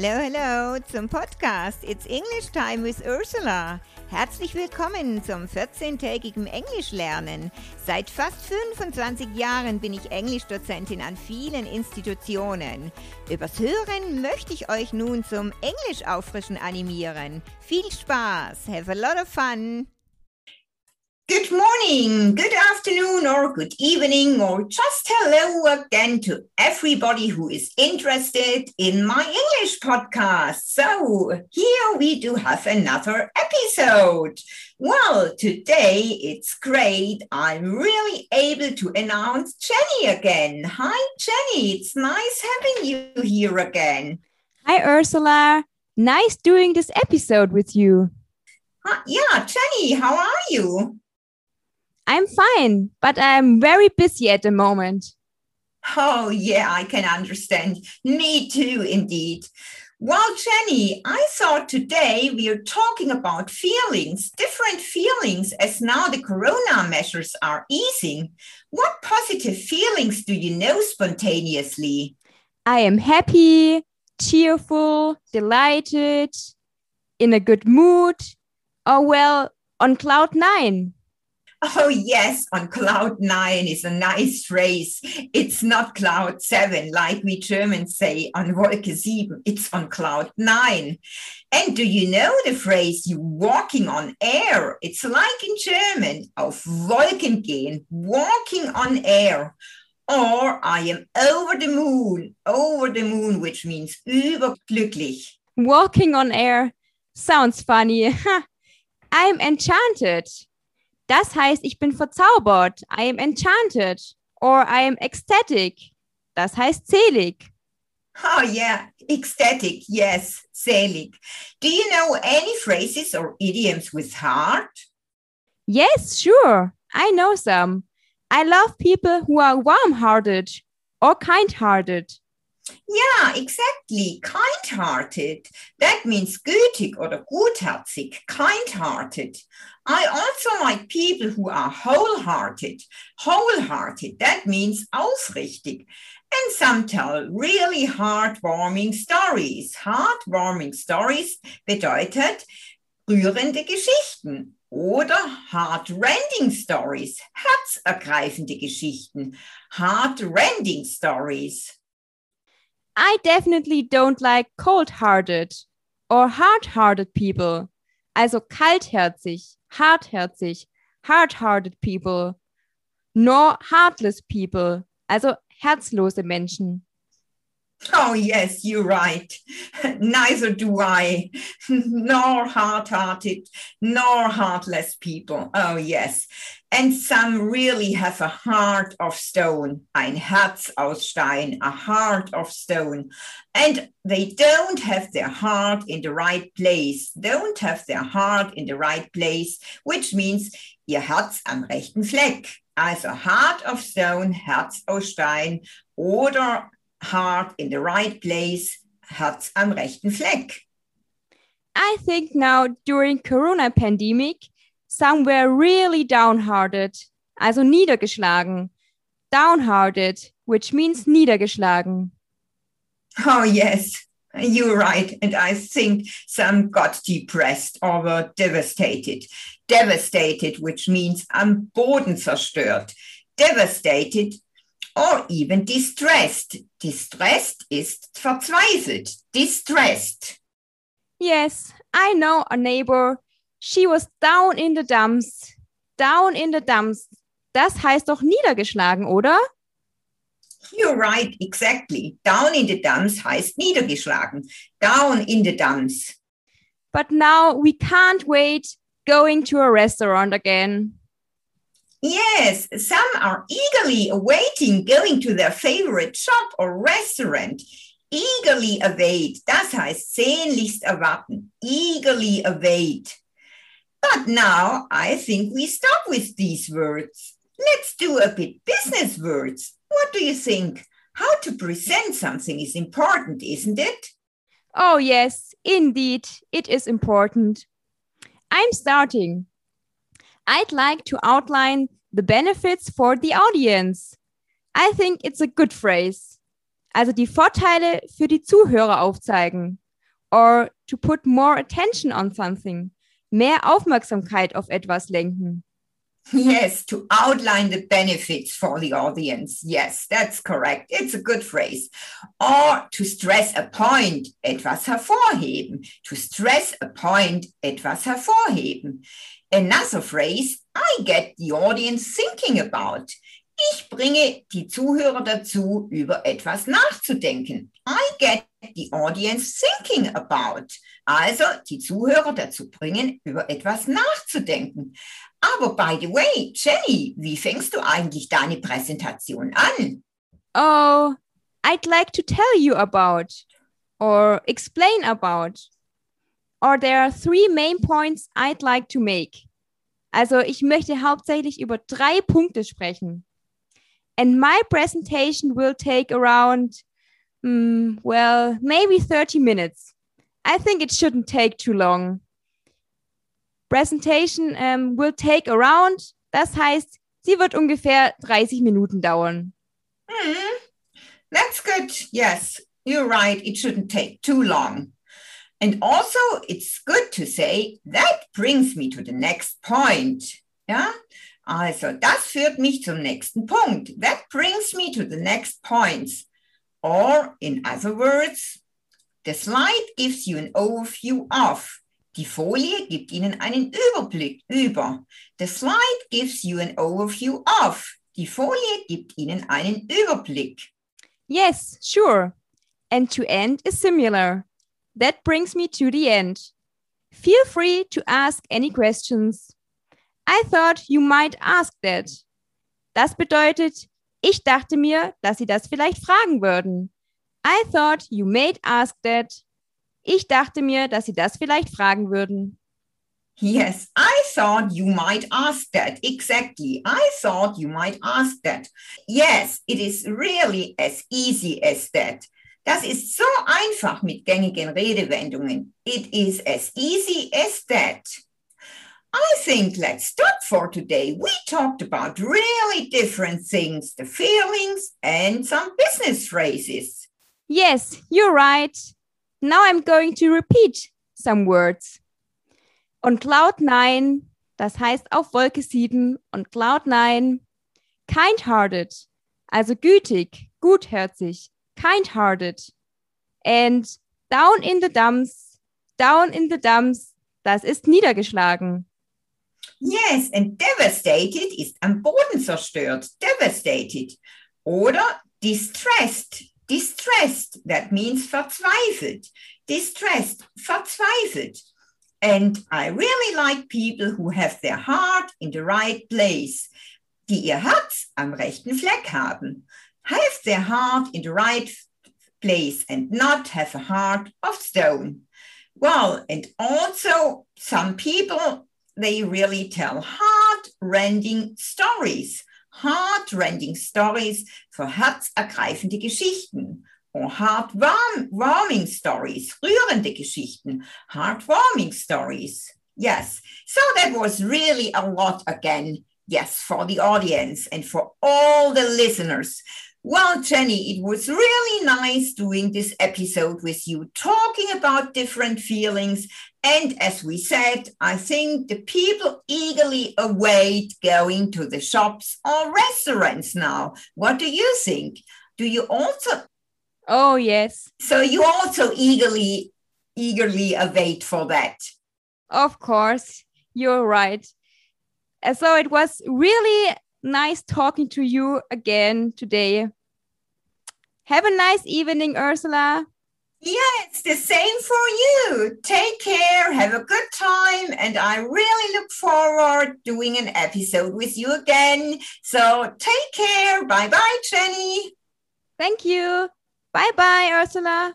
Hello, hello zum Podcast It's English Time with Ursula. Herzlich willkommen zum 14-tägigen Englischlernen. Seit fast 25 Jahren bin ich Englischdozentin an vielen Institutionen. Übers Hören möchte ich euch nun zum Englischauffrischen animieren. Viel Spaß, have a lot of fun! Good morning, good afternoon, or good evening, or just hello again to everybody who is interested in my English podcast. So, here we do have another episode. Well, today it's great. I'm really able to announce Jenny again. Hi, Jenny. It's nice having you here again. Hi, Ursula. Nice doing this episode with you. Uh, yeah, Jenny, how are you? I'm fine, but I'm very busy at the moment. Oh, yeah, I can understand. Me too, indeed. Well, Jenny, I thought today we are talking about feelings, different feelings, as now the corona measures are easing. What positive feelings do you know spontaneously? I am happy, cheerful, delighted, in a good mood, or well, on cloud nine. Oh, yes, on cloud nine is a nice phrase. It's not cloud seven, like we Germans say on Wolke sieben. It's on cloud nine. And do you know the phrase you walking on air? It's like in German, auf Wolken gehen, walking on air. Or I am over the moon, over the moon, which means überglücklich. Walking on air sounds funny. I'm enchanted. Das heißt, ich bin verzaubert. I am enchanted. Or I am ecstatic. Das heißt selig. Oh, yeah, ecstatic. Yes, selig. Do you know any phrases or idioms with heart? Yes, sure. I know some. I love people who are warm hearted or kind hearted. Yeah, exactly. Kind hearted. That means gütig oder gutherzig, kind hearted. I also like people who are wholehearted. Wholehearted, that means aufrichtig. And some tell really heartwarming stories. Heartwarming stories bedeutet rührende Geschichten oder heartrending stories, herzergreifende Geschichten. Heartrending stories. I definitely don't like cold hearted or hard hearted people. Also kaltherzig, hartherzig, hard hearted people. Nor heartless people. Also herzlose Menschen. Oh, yes, you're right. Neither do I, nor hard hearted, nor heartless people. Oh, yes. And some really have a heart of stone, ein Herz aus Stein, a heart of stone. And they don't have their heart in the right place, don't have their heart in the right place, which means ihr Herz am rechten Fleck. Also Heart of Stone, Herz aus Stein oder heart in the right place, Herz am rechten Fleck. I think now during Corona pandemic, some were really downhearted, also niedergeschlagen. Downhearted, which means niedergeschlagen. Oh, yes, you're right. And I think some got depressed or were devastated. Devastated, which means am Boden zerstört. Devastated or even distressed. Distressed ist verzweifelt. Distressed. Yes, I know a neighbor. She was down in the dumps. Down in the dumps. Das heißt doch niedergeschlagen, oder? You're right, exactly. Down in the dumps heißt niedergeschlagen. Down in the dumps. But now we can't wait going to a restaurant again. Yes, some are eagerly awaiting going to their favorite shop or restaurant. Eagerly await, das heißt sehnlichst erwarten. Eagerly await. But now I think we stop with these words. Let's do a bit business words. What do you think? How to present something is important, isn't it? Oh, yes, indeed, it is important. I'm starting. I'd like to outline the benefits for the audience. I think it's a good phrase. Also die Vorteile für die Zuhörer aufzeigen. or to put more attention on something. Mehr Aufmerksamkeit auf etwas lenken. Yes, to outline the benefits for the audience. Yes, that's correct. It's a good phrase. Or to stress a point, etwas hervorheben. To stress a point, etwas hervorheben. Another phrase, I get the audience thinking about. Ich bringe die Zuhörer dazu, über etwas nachzudenken. I get the audience thinking about. Also die Zuhörer dazu bringen, über etwas nachzudenken. Aber by the way, Jenny, wie fängst du eigentlich deine Präsentation an? Oh, I'd like to tell you about or explain about. Or there are three main points I'd like to make. Also ich möchte hauptsächlich über drei Punkte sprechen. And my presentation will take around, mm, well, maybe 30 minutes. I think it shouldn't take too long. Presentation um, will take around, das heißt, sie wird ungefähr 30 Minuten dauern. Hmm, that's good. Yes, you're right. It shouldn't take too long. And also, it's good to say that brings me to the next point. Yeah. Also, das führt mich zum nächsten Punkt. That brings me to the next points. Or, in other words, the slide gives you an overview of. Die Folie gibt Ihnen einen Überblick über. The slide gives you an overview of. Die Folie gibt Ihnen einen Überblick. Yes, sure. And to end is similar. That brings me to the end. Feel free to ask any questions. I thought you might ask that. Das bedeutet, ich dachte mir, dass Sie das vielleicht fragen würden. I thought you might ask that. Ich dachte mir, dass Sie das vielleicht fragen würden. Yes, I thought you might ask that. Exactly. I thought you might ask that. Yes, it is really as easy as that. Das ist so einfach mit gängigen Redewendungen. It is as easy as that. I think let's stop for today. We talked about really different things, the feelings and some business phrases. Yes, you're right. Now I'm going to repeat some words. On Cloud 9, das heißt auf Wolke 7 und Cloud 9, kind-hearted, also gütig, gutherzig, kind-hearted. And down in the dumps, down in the dumps, das ist niedergeschlagen. Yes, and devastated ist am Boden zerstört. Devastated. Oder distressed. Distressed, that means verzweifelt. Distressed, verzweifelt. And I really like people who have their heart in the right place, die ihr Herz am rechten Fleck haben. Have their heart in the right place and not have a heart of stone. Well, and also some people they really tell heart-rending stories. Heart-rending stories für herzergreifende Geschichten. Or heartwarming stories, rührende Geschichten, heartwarming stories. Yes, so that was really a lot again. Yes, for the audience and for all the listeners. Well, Jenny, it was really nice doing this episode with you, talking about different feelings. And as we said, I think the people eagerly await going to the shops or restaurants now. What do you think? Do you also? Oh, yes. So you also eagerly, eagerly await for that. Of course, you're right. So it was really nice talking to you again today. Have a nice evening, Ursula. Yes, the same for you. Take care, have a good time, and I really look forward to doing an episode with you again. So take care. Bye bye, Jenny. Thank you. Bye bye, Ursula.